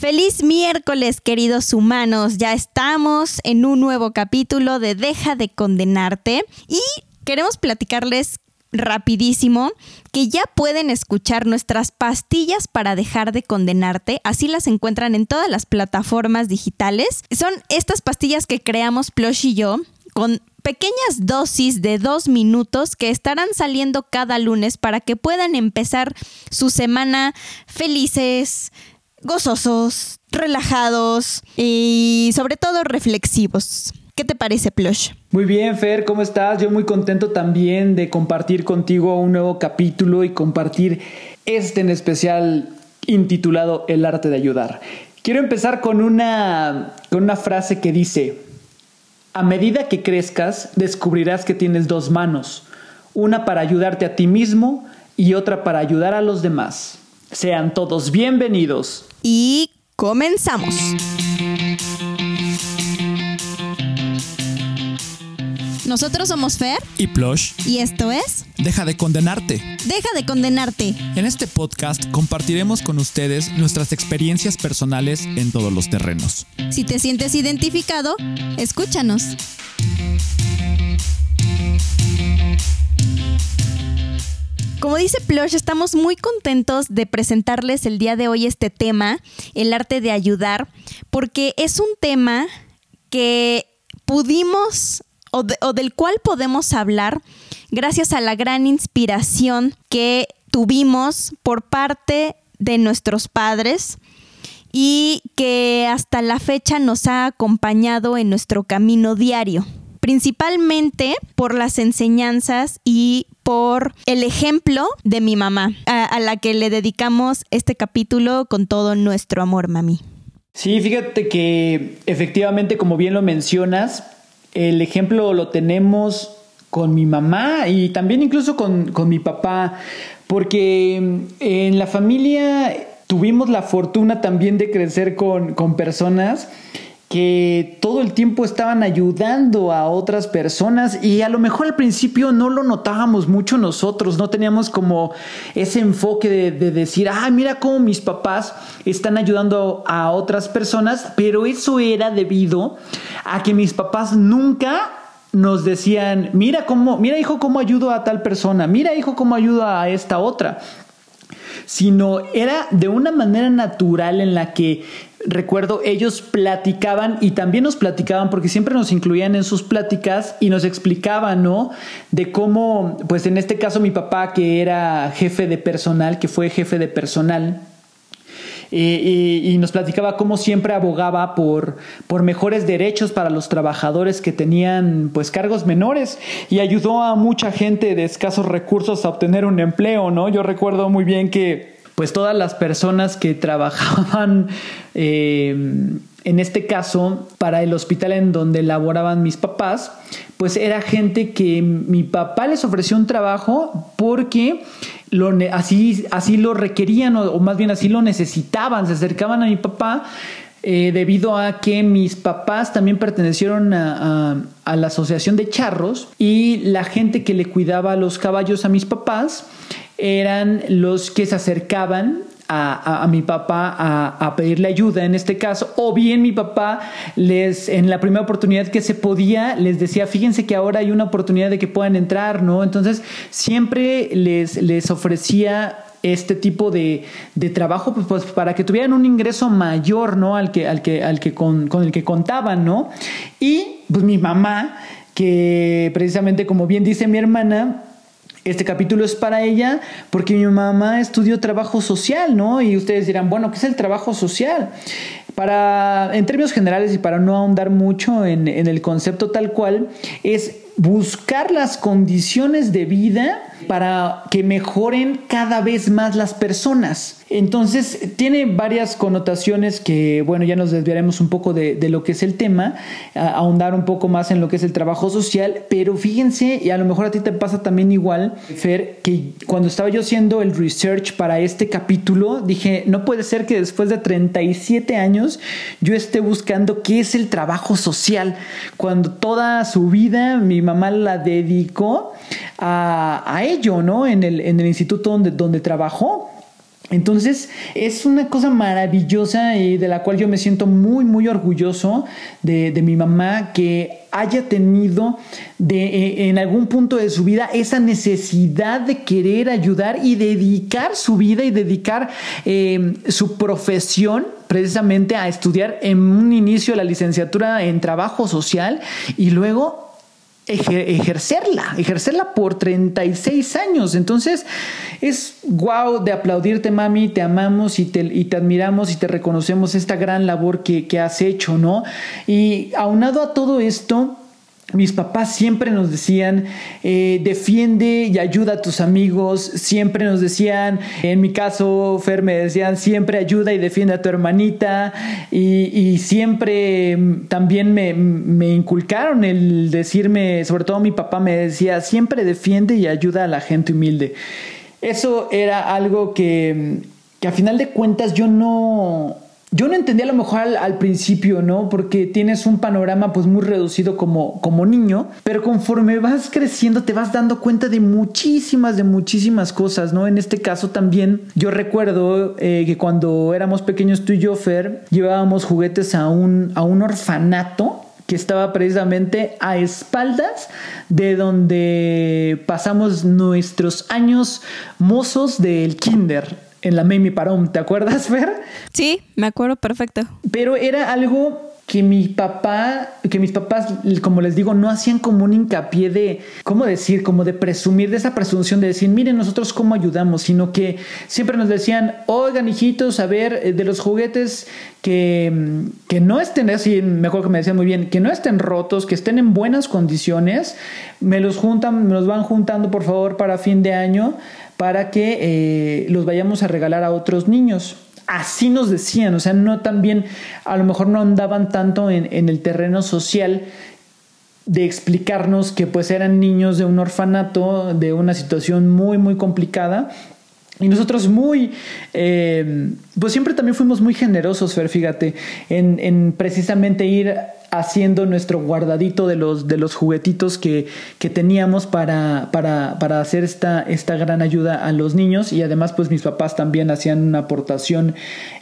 Feliz miércoles, queridos humanos. Ya estamos en un nuevo capítulo de Deja de condenarte y queremos platicarles rapidísimo que ya pueden escuchar nuestras pastillas para dejar de condenarte. Así las encuentran en todas las plataformas digitales. Son estas pastillas que creamos Plush y yo con pequeñas dosis de dos minutos que estarán saliendo cada lunes para que puedan empezar su semana felices, gozosos, relajados y sobre todo reflexivos. ¿Qué te parece, Plush? Muy bien, Fer, ¿cómo estás? Yo muy contento también de compartir contigo un nuevo capítulo y compartir este en especial intitulado El arte de ayudar. Quiero empezar con una, con una frase que dice, a medida que crezcas, descubrirás que tienes dos manos, una para ayudarte a ti mismo y otra para ayudar a los demás. Sean todos bienvenidos. Y comenzamos. Nosotros somos Fer y Plush. y esto es Deja de condenarte. Deja de condenarte. En este podcast compartiremos con ustedes nuestras experiencias personales en todos los terrenos. Si te sientes identificado, escúchanos. Como dice Plush, estamos muy contentos de presentarles el día de hoy este tema, el arte de ayudar, porque es un tema que pudimos o, o del cual podemos hablar gracias a la gran inspiración que tuvimos por parte de nuestros padres y que hasta la fecha nos ha acompañado en nuestro camino diario, principalmente por las enseñanzas y por el ejemplo de mi mamá, a, la que le dedicamos este capítulo con todo nuestro amor, mami. Sí, fíjate que efectivamente, como bien lo mencionas, el ejemplo lo tenemos con mi mamá y también incluso con, con mi papá, porque en la familia tuvimos la fortuna también de crecer con, con personas que todo el tiempo estaban ayudando a otras personas y a lo mejor al principio no lo notábamos mucho nosotros, no teníamos como ese enfoque de, de decir, ah, mira cómo mis papás están ayudando a otras personas, pero eso era debido a que mis papás nunca nos decían, mira cómo, mira hijo cómo ayudo a tal persona, mira hijo cómo ayudo a esta otra sino era de una manera natural en la que recuerdo ellos platicaban y también nos platicaban porque siempre nos incluían en sus pláticas y nos explicaban, ¿no? De cómo, pues en este caso mi papá que era jefe de personal, que fue jefe de personal, y, y, y, nos platicaba cómo siempre abogaba por, por mejores derechos para los trabajadores que tenían pues cargos menores y ayudó a mucha gente de escasos recursos a obtener un empleo, ¿no? Yo recuerdo muy bien que pues todas las personas que trabajaban eh, en este caso para el hospital en donde laboraban mis papás, pues era gente que mi papá les ofreció un trabajo porque así, así lo requerían o, más bien así lo necesitaban, se acercaban a mi papá eh, debido a que mis papás también pertenecieron a, a, la asociación de charros y la gente que le cuidaba los caballos a mis papás eran los que se acercaban a, a, mi papá a, a, pedirle ayuda en este caso, o bien mi papá les, en la primera oportunidad que se podía, les decía, fíjense que ahora hay una oportunidad de que puedan entrar, ¿no? Entonces, siempre les, les ofrecía este tipo de, de trabajo pues, pues, para que tuvieran un ingreso mayor, ¿no? Al que, al que, al que con, con el que contaban, ¿no? Y pues mi mamá, que precisamente como bien dice mi hermana, este capítulo es para ella porque mi mamá estudió trabajo social, ¿no? Y ustedes dirán, bueno, ¿qué es el trabajo social? Para, en términos generales y para no ahondar mucho en, en el concepto tal cual, es buscar las condiciones de vida para que mejoren cada vez más las personas. Entonces, tiene varias connotaciones que, bueno, ya nos desviaremos un poco de, de lo que es el tema, ahondar un poco más en lo que es el trabajo social, pero fíjense, y a lo mejor a ti te pasa también igual, Fer, que cuando estaba yo haciendo el research para este capítulo, dije, no puede ser que después de 37 años yo esté buscando qué es el trabajo social, cuando toda su vida mi mamá la dedicó a, a ello, ¿no? En el, en el instituto donde, donde trabajó. Entonces es una cosa maravillosa y de la cual yo me siento muy, muy orgulloso de, mi mamá que haya tenido de, eh, en algún punto de su vida esa necesidad de querer ayudar y dedicar su vida y dedicar eh, su profesión precisamente a estudiar en un inicio la licenciatura en trabajo social y luego ejercerla, ejercerla por 36 años. Entonces es guau de aplaudirte, mami, te amamos y te, y te admiramos y te reconocemos esta gran labor que, que has hecho, ¿no? Y aunado a todo esto, mis papás siempre nos decían, eh, defiende y ayuda a tus amigos, siempre nos decían, en mi caso, Fer me decían, siempre ayuda y defiende a tu hermanita, y, siempre mm, también me, me, inculcaron el decirme, sobre todo mi papá me decía, siempre defiende y ayuda a la gente humilde. Eso era algo que, que a final de cuentas yo no yo no entendía a lo mejor al, principio, ¿no? Porque tienes un panorama pues muy reducido como, como niño, pero conforme vas creciendo te vas dando cuenta de muchísimas, de muchísimas cosas, ¿no? En este caso también yo recuerdo eh, que cuando éramos pequeños tú y yo, Fer, llevábamos juguetes a un, a un orfanato que estaba precisamente a espaldas de donde pasamos nuestros años mozos del kinder en la Mimi Parón, ¿te acuerdas, Fer? Sí, me acuerdo perfecto. Pero era algo que mi papá, que mis papás, como les digo, no hacían como un hincapié de, ¿cómo decir? Como de presumir, de esa presunción de decir, miren nosotros cómo ayudamos, sino que siempre nos decían, oigan hijitos, a ver, eh, de los juguetes que, que no estén así, mejor que me decían muy bien, que no estén rotos, que estén en buenas condiciones, me los juntan, me los van juntando por favor para fin de año para que eh, los vayamos a regalar a otros niños. Así nos decían, o sea, no también, a lo mejor no andaban tanto en, el terreno social de explicarnos que pues eran niños de un orfanato, de una situación muy, muy complicada. Y nosotros muy, eh, pues siempre también fuimos muy generosos, Fer, fíjate, en, en precisamente ir haciendo nuestro guardadito de los, de los juguetitos que, que teníamos para, para, para, hacer esta, esta gran ayuda a los niños y además pues mis papás también hacían una aportación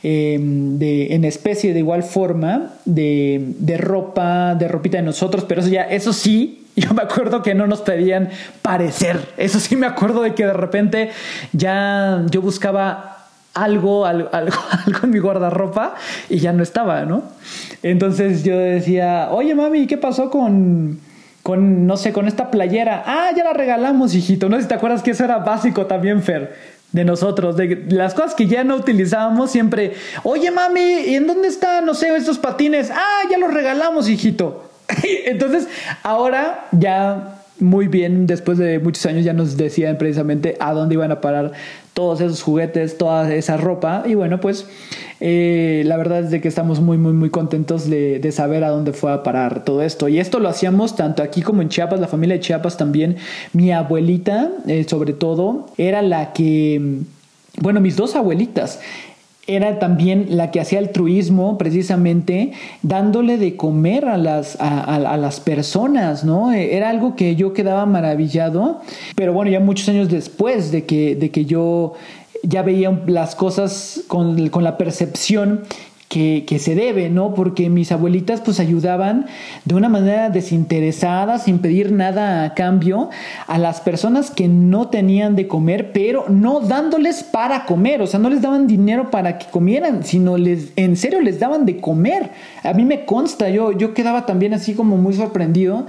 em, de, en especie de igual forma de, de ropa, de ropita de nosotros, pero eso ya, eso sí, yo me acuerdo que no nos pedían parecer. Eso sí me acuerdo de que de repente ya yo buscaba algo, algo, algo, en mi guardarropa y ya no estaba, ¿no? Entonces yo decía, oye mami, ¿qué pasó con, con, no sé, con esta playera? Ah, ya la regalamos, hijito. No sé si te acuerdas que eso era básico también, Fer de nosotros, de las cosas que ya no utilizábamos siempre, oye mami, ¿y en dónde están, no sé, estos patines? Ah, ya los regalamos, hijito. Entonces, ahora ya muy bien, después de muchos años ya nos decían precisamente a dónde iban a parar todos esos juguetes, toda esa ropa. Y bueno, pues eh, la verdad es de que estamos muy, muy, muy contentos de, saber a dónde fue a parar todo esto. Y esto lo hacíamos tanto aquí como en Chiapas, la familia de Chiapas también. Mi abuelita, eh, sobre todo, era la que bueno, mis dos abuelitas era también la que hacía altruismo precisamente dándole de comer a las, a, las personas, ¿no? Era algo que yo quedaba maravillado, pero bueno, ya muchos años después de que, de que yo ya veía las cosas con, con la percepción que, que, se debe, ¿no? Porque mis abuelitas pues ayudaban de una manera desinteresada, sin pedir nada a cambio, a las personas que no tenían de comer, pero no dándoles para comer, o sea, no les daban dinero para que comieran, sino les, en serio les daban de comer. A mí me consta, yo, yo quedaba también así como muy sorprendido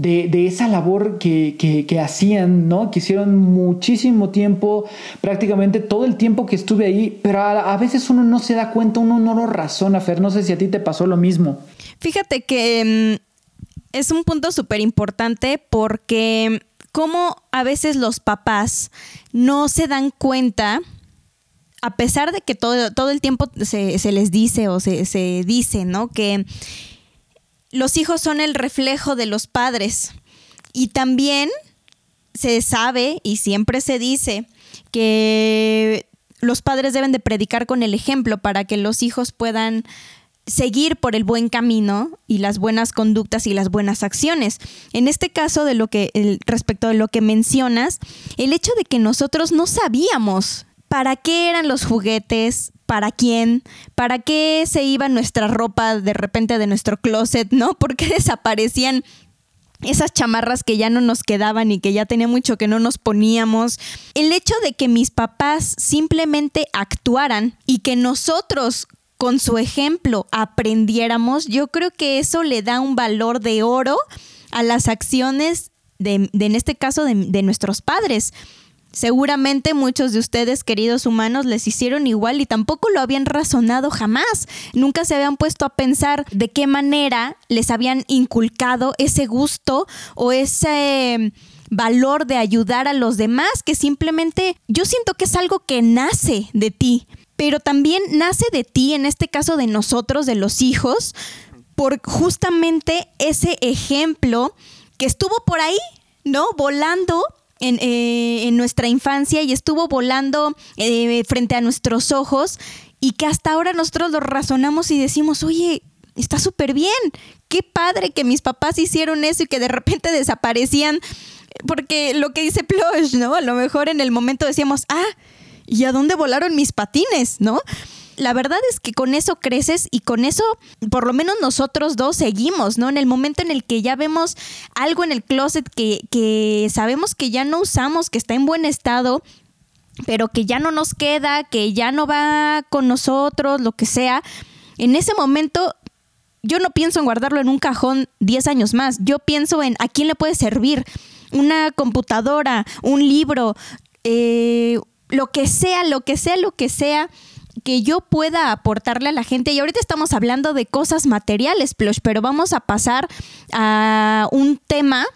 de, esa labor que, hacían, ¿no? Que hicieron muchísimo tiempo, prácticamente todo el tiempo que estuve ahí, pero a, veces uno no se da cuenta, uno no lo razona, Fer, no sé si a ti te pasó lo mismo. Fíjate que mm, es un punto súper importante porque como a veces los papás no se dan cuenta a pesar de que todo, todo el tiempo se, les dice o se, se, dice, ¿no? Que los hijos son el reflejo de los padres. Y también se sabe y siempre se dice que los padres deben de predicar con el ejemplo para que los hijos puedan seguir por el buen camino y las buenas conductas y las buenas acciones. En este caso de lo que respecto de lo que mencionas, el hecho de que nosotros no sabíamos para qué eran los juguetes, para quién, para qué se iba nuestra ropa de repente de nuestro closet, ¿no? ¿Por qué desaparecían esas chamarras que ya no nos quedaban y que ya tenía mucho que no nos poníamos. El hecho de que mis papás simplemente actuaran y que nosotros con su ejemplo aprendiéramos, yo creo que eso le da un valor de oro a las acciones de, en este caso, de, de nuestros padres. Seguramente muchos de ustedes, queridos humanos, les hicieron igual y tampoco lo habían razonado jamás. Nunca se habían puesto a pensar de qué manera les habían inculcado ese gusto o ese valor de ayudar a los demás, que simplemente yo siento que es algo que nace de ti, pero también nace de ti, en este caso de nosotros, de los hijos, por justamente ese ejemplo que estuvo por ahí, ¿no? Volando eh, en, nuestra infancia y estuvo volando eh, frente a nuestros ojos y que hasta ahora nosotros lo razonamos y decimos, oye, está súper bien, qué padre que mis papás hicieron eso y que de repente desaparecían, porque lo que dice Plush, ¿no? A lo mejor en el momento decíamos, ah, ¿y a dónde volaron mis patines, no? La verdad es que con eso creces y con eso, por lo menos nosotros dos seguimos, ¿no? En el momento en el que ya vemos algo en el closet que, que sabemos que ya no usamos, que está en buen estado, pero que ya no nos queda, que ya no va con nosotros, lo que sea, en ese momento yo no pienso en guardarlo en un cajón 10 años más, yo pienso en a quién le puede servir una computadora, un libro, eh, lo que sea, lo que sea, lo que sea que yo pueda aportarle a la gente. Y ahorita estamos hablando de cosas materiales, Plush, pero vamos a pasar a un tema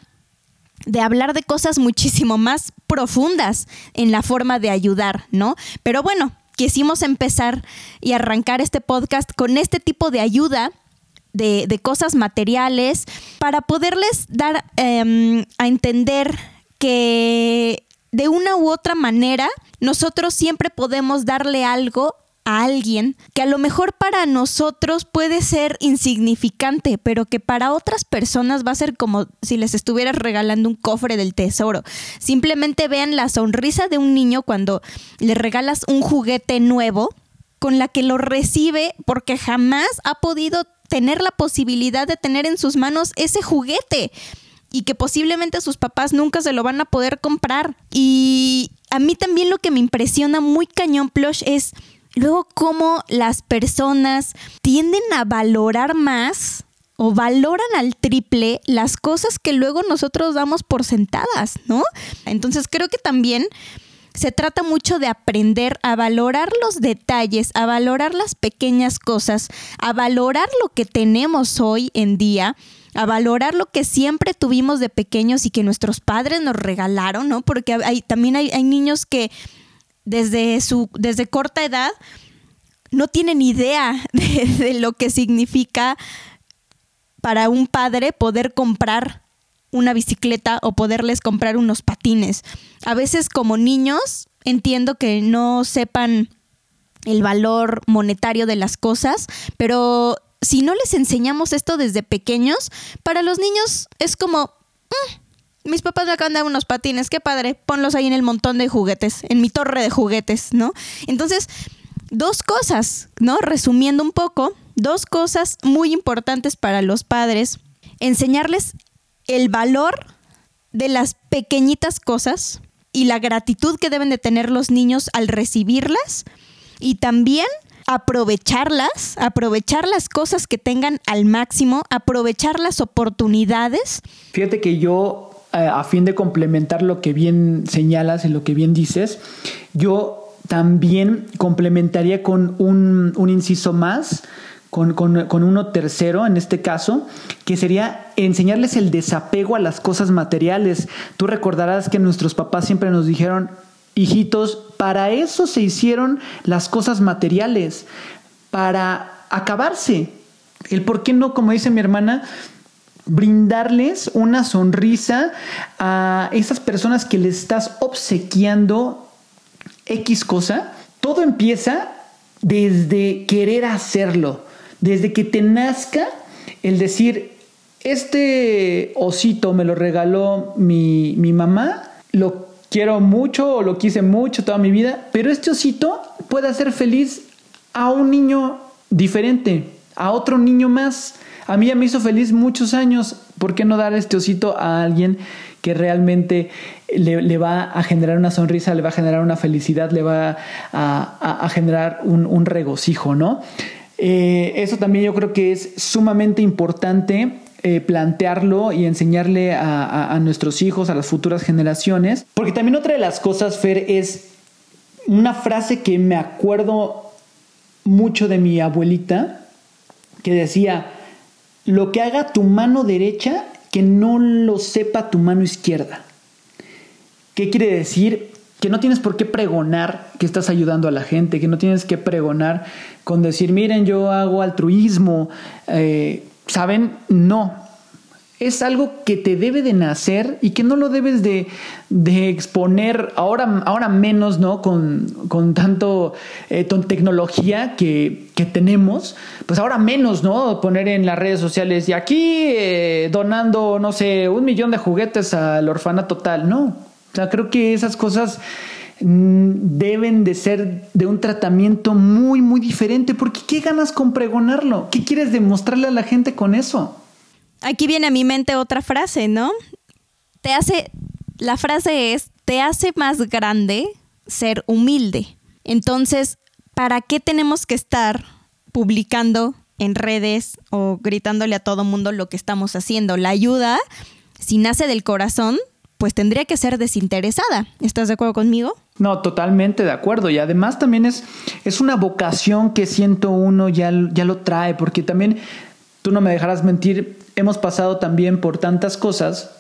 de hablar de cosas muchísimo más profundas en la forma de ayudar, ¿no? Pero bueno, quisimos empezar y arrancar este podcast con este tipo de ayuda. De, cosas materiales para poderles dar em, a entender que de una u otra manera nosotros siempre podemos darle algo a alguien que a lo mejor para nosotros puede ser insignificante, pero que para otras personas va a ser como si les estuvieras regalando un cofre del tesoro. Simplemente vean la sonrisa de un niño cuando le regalas un juguete nuevo con la que lo recibe porque jamás ha podido tener la posibilidad de tener en sus manos ese juguete y que posiblemente sus papás nunca se lo van a poder comprar. Y a mí también lo que me impresiona muy cañón plush es luego cómo las personas tienden a valorar más o valoran al triple las cosas que luego nosotros damos por sentadas, ¿no? Entonces creo que también se trata mucho de aprender a valorar los detalles, a valorar las pequeñas cosas, a valorar lo que tenemos hoy en día, a valorar lo que siempre tuvimos de pequeños y que nuestros padres nos regalaron, ¿no? Porque hay, también hay, hay niños que desde, su, desde corta edad no tienen idea de, lo que significa para un padre poder comprar una bicicleta o poderles comprar unos patines. A veces como niños entiendo que no sepan el valor monetario de las cosas, pero si no les enseñamos esto desde pequeños, para los niños es como, mm, mis papás me acaban de dar unos patines, qué padre, ponlos ahí en el montón de juguetes, en mi torre de juguetes, ¿no? Entonces, dos cosas, ¿no? Resumiendo un poco, dos cosas muy importantes para los padres, enseñarles el valor de las pequeñitas cosas y la gratitud que deben de tener los niños al recibirlas y también aprovecharlas, aprovechar las cosas que tengan al máximo, aprovechar las oportunidades. Fíjate que yo a fin de complementar lo que bien señalas y lo que bien dices, yo también complementaría con un, inciso más, con, uno tercero en este caso, que sería enseñarles el desapego a las cosas materiales. Tú recordarás que nuestros papás siempre nos dijeron, hijitos, para eso se hicieron las cosas materiales, para acabarse. El por qué no, como dice mi hermana, brindarles una sonrisa a esas personas que les estás obsequiando X cosa, todo empieza desde querer hacerlo, desde que te nazca el decir, este osito me lo regaló mi, mi mamá, lo quiero mucho o lo quise mucho toda mi vida, pero este osito puede hacer feliz a un niño diferente, a otro niño más. A mí ya me hizo feliz muchos años. ¿Por qué no dar este osito a alguien que realmente le, va a generar una sonrisa, le va a generar una felicidad, le va a, generar un, regocijo, ¿no? Eh, eso también yo creo que es sumamente importante eh, plantearlo y enseñarle a, nuestros hijos, a las futuras generaciones. Porque también otra de las cosas, Fer, es una frase que me acuerdo mucho de mi abuelita, que decía, lo que haga tu mano derecha, que no lo sepa tu mano izquierda. ¿Qué quiere decir? Que no tienes por qué pregonar que estás ayudando a la gente, que no tienes que pregonar con decir, miren, yo hago altruismo. Eh, ¿Saben? No, es algo que te debe de nacer y que no lo debes de, exponer ahora, ahora menos, ¿no? Con, tanto eh, tecnología que, tenemos, pues ahora menos, ¿no? Poner en las redes sociales y aquí eh, donando, no sé, un millón de juguetes al orfanato total, no. O sea, creo que esas cosas mm, deben de ser de un tratamiento muy, muy diferente, porque ¿qué ganas con pregonarlo? ¿Qué quieres demostrarle a la gente con eso? Aquí viene a mi mente otra frase, ¿no? Te hace, la frase es, te hace más grande ser humilde. Entonces, ¿para qué tenemos que estar publicando en redes o gritándole a todo mundo lo que estamos haciendo? La ayuda, si nace del corazón, pues tendría que ser desinteresada. ¿Estás de acuerdo conmigo? No, totalmente de acuerdo. Y además también es, es una vocación que siento uno ya, ya lo trae, porque también tú no me dejarás mentir, hemos pasado también por tantas cosas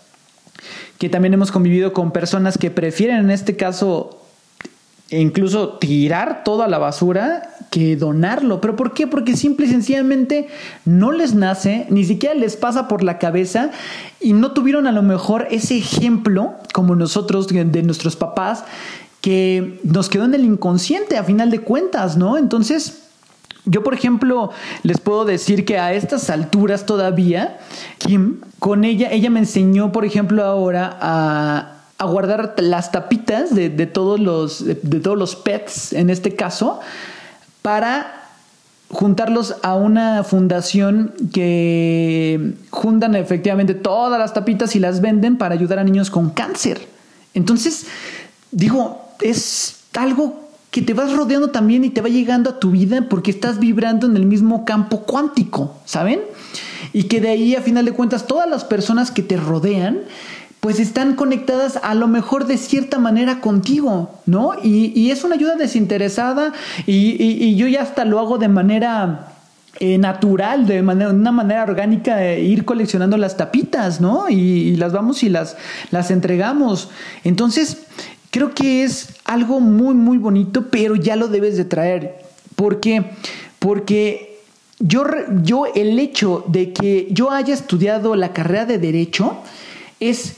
que también hemos convivido con personas que prefieren en este caso incluso tirar todo a la basura que donarlo. ¿Pero por qué? Porque simple y sencillamente no les nace, ni siquiera les pasa por la cabeza y no tuvieron a lo mejor ese ejemplo como nosotros de nuestros papás que nos quedó en el inconsciente a final de cuentas, ¿no? Entonces, yo, por ejemplo, les puedo decir que a estas alturas todavía, Kim, con ella, ella me enseñó, por ejemplo, ahora a, guardar las tapitas de, todos los, de, todos los pets, en este caso, para juntarlos a una fundación que juntan efectivamente todas las tapitas y las venden para ayudar a niños con cáncer. Entonces, digo, es algo que te vas rodeando también y te va llegando a tu vida porque estás vibrando en el mismo campo cuántico, ¿saben? Y que de ahí a final de cuentas todas las personas que te rodean pues están conectadas a lo mejor de cierta manera contigo, ¿no? Y, es una ayuda desinteresada y, yo ya hasta lo hago de manera eh, natural, de manera, una manera orgánica, de ir coleccionando las tapitas, ¿no? Y, y, las vamos y las, las entregamos. Entonces, Creo que es algo muy, muy bonito, pero ya lo debes de traer. ¿Por qué? Porque yo, yo el hecho de que yo haya estudiado la carrera de derecho es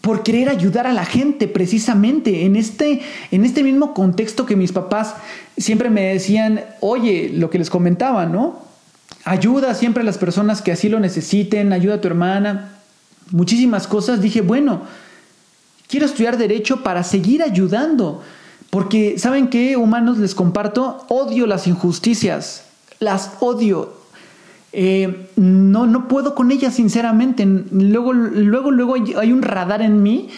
por querer ayudar a la gente precisamente en este, en este mismo contexto que mis papás siempre me decían, oye, lo que les comentaba, ¿no? Ayuda siempre a las personas que así lo necesiten, ayuda a tu hermana, muchísimas cosas. Dije, bueno, Quiero estudiar derecho para seguir ayudando. Porque, ¿saben qué, humanos? Les comparto, odio las injusticias. Las odio. Eh, no, no puedo con ellas, sinceramente. Luego, luego, luego hay un radar en mí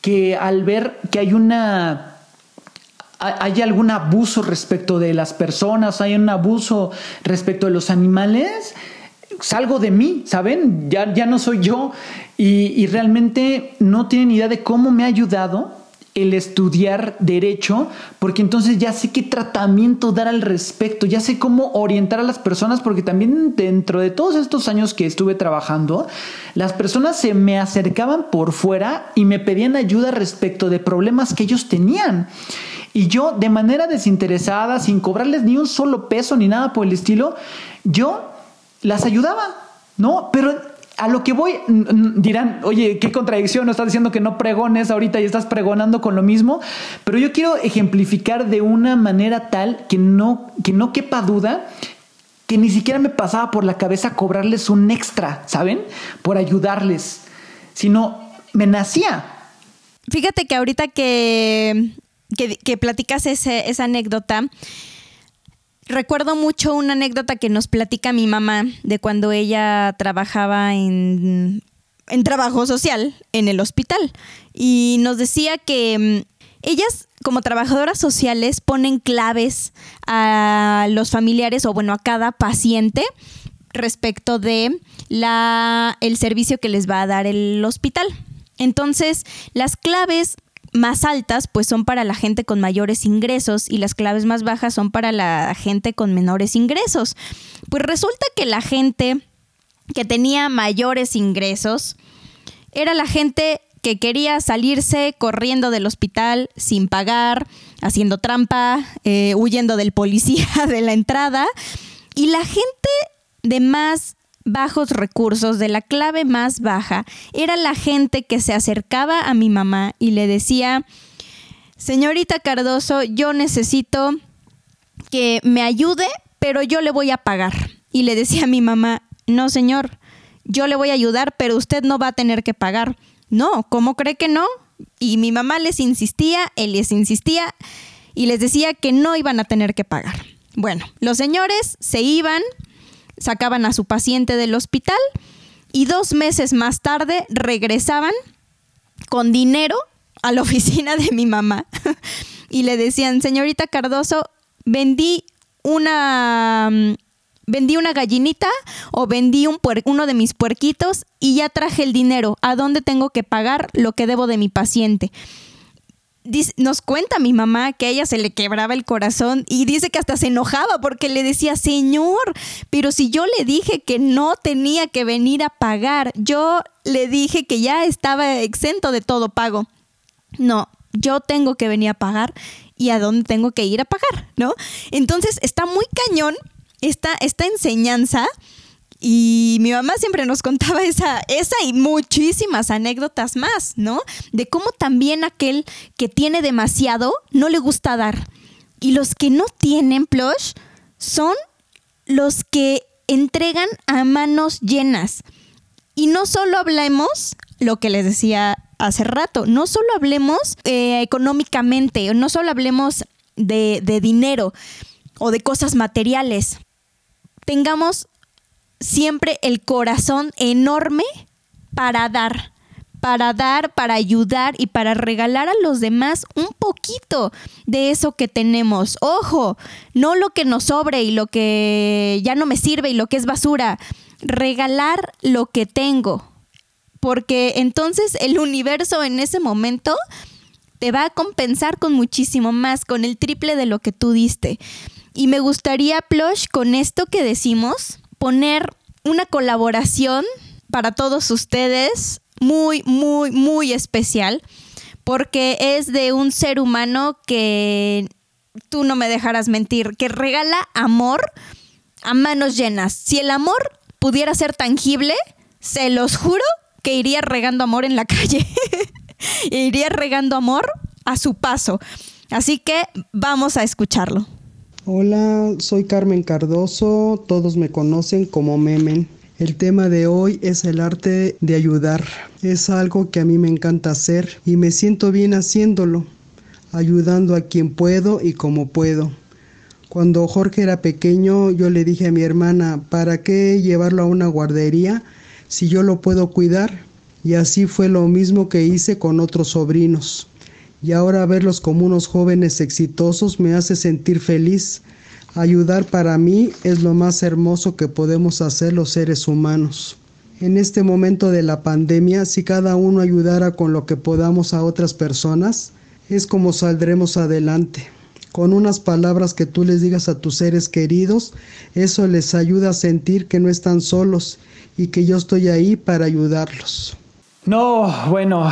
que al ver que hay una hay algún abuso respecto de las personas, hay un abuso respecto de los animales, salgo de mí, ¿saben? Ya, ya no soy yo y, realmente no tienen idea de cómo me ha ayudado el estudiar derecho, porque entonces ya sé qué tratamiento dar al respecto, ya sé cómo orientar a las personas, porque también dentro de todos estos años que estuve trabajando, las personas se me acercaban por fuera y me pedían ayuda respecto de problemas que ellos tenían. Y yo, de manera desinteresada, sin cobrarles ni un solo peso ni nada por el estilo, yo las ayudaba, ¿no? Pero a lo que voy, dirán, oye, qué contradicción, no estás diciendo que no pregones ahorita y estás pregonando con lo mismo, pero yo quiero ejemplificar de una manera tal que no, que no quepa duda que ni siquiera me pasaba por la cabeza cobrarles un extra, ¿saben? Por ayudarles, sino me nacía. Fíjate que ahorita que, que, platicas esa anécdota, recuerdo mucho una anécdota que nos platica mi mamá de cuando ella trabajaba en, en trabajo social en el hospital. Y nos decía que mm, ellas como trabajadoras sociales ponen claves a los familiares o bueno a cada paciente respecto de la, el servicio que les va a dar el hospital. Entonces, las claves más altas pues son para la gente con mayores ingresos y las claves más bajas son para la gente con menores ingresos. Pues resulta que la gente que tenía mayores ingresos era la gente que quería salirse corriendo del hospital sin pagar, haciendo trampa, eh, huyendo del policía de la entrada. Y la gente de más bajos recursos, de la clave más baja, era la gente que se acercaba a mi mamá y le decía, señorita Cardoso, yo necesito que me ayude, pero yo le voy a pagar. Y le decía a mi mamá, no señor, yo le voy a ayudar, pero usted no va a tener que pagar. No, ¿cómo cree que no? Y mi mamá les insistía, él les insistía y les decía que no iban a tener que pagar. Bueno, los señores se iban, sacaban a su paciente del hospital y dos meses más tarde regresaban con dinero a la oficina de mi mamá y le decían, señorita Cardoso, vendí una vendí una gallinita o vendí un uno de mis puerquitos y ya traje el dinero. ¿A dónde tengo que pagar lo que debo de mi paciente? Nos cuenta mi mamá que a ella se le quebraba el corazón y dice que hasta se enojaba porque le decía, Señor, pero si yo le dije que no tenía que venir a pagar, yo le dije que ya estaba exento de todo pago. No, yo tengo que venir a pagar y a dónde tengo que ir a pagar, ¿no? Entonces está muy cañón esta, esta enseñanza. Y mi mamá siempre nos contaba esa, esa y muchísimas anécdotas más, ¿no? De cómo también aquel que tiene demasiado no le gusta dar. Y los que no tienen plush son los que entregan a manos llenas. Y no solo hablemos, lo que les decía hace rato, no solo hablemos eh, económicamente, no solo hablemos de, de dinero o de cosas materiales, tengamos siempre el corazón enorme para dar, para dar, para ayudar y para regalar a los demás un poquito de eso que tenemos. Ojo, no lo que nos sobre y lo que ya no me sirve y lo que es basura. Regalar lo que tengo. Porque entonces el universo en ese momento te va a compensar con muchísimo más, con el triple de lo que tú diste. Y me gustaría, Plush, con esto que decimos, poner una colaboración para todos ustedes muy, muy, muy especial, porque es de un ser humano que tú no me dejarás mentir, que regala amor a manos llenas. Si el amor pudiera ser tangible, se los juro que iría regando amor en la calle. iría regando amor a su paso. Así que vamos a escucharlo. Hola, soy Carmen Cardoso, todos me conocen como Memen. El tema de hoy es el arte de ayudar. Es algo que a mí me encanta hacer y me siento bien haciéndolo, ayudando a quien puedo y como puedo. Cuando Jorge era pequeño yo le dije a mi hermana, ¿para qué llevarlo a una guardería si yo lo puedo cuidar? Y así fue lo mismo que hice con otros sobrinos y ahora verlos como unos jóvenes exitosos me hace sentir feliz. Ayudar para mí es lo más hermoso que podemos hacer los seres humanos. En este momento de la pandemia, si cada uno ayudara con lo que podamos a otras personas, es como saldremos adelante. Con unas palabras que tú les digas a tus seres queridos, eso les ayuda a sentir que no están solos y que yo estoy ahí para ayudarlos. No, bueno,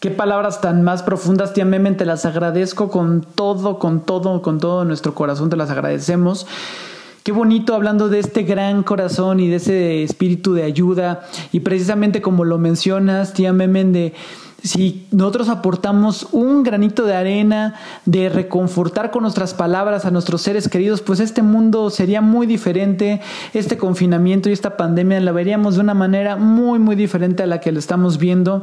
Qué palabras tan más profundas, tía Memen, te las agradezco con todo, con todo, con todo nuestro corazón, te las agradecemos. Qué bonito hablando de este gran corazón y de ese espíritu de ayuda. Y precisamente como lo mencionas, tía Memen, de si nosotros aportamos un granito de arena, de reconfortar con nuestras palabras a nuestros seres queridos, pues este mundo sería muy diferente. Este confinamiento y esta pandemia la veríamos de una manera muy, muy diferente a la que lo estamos viendo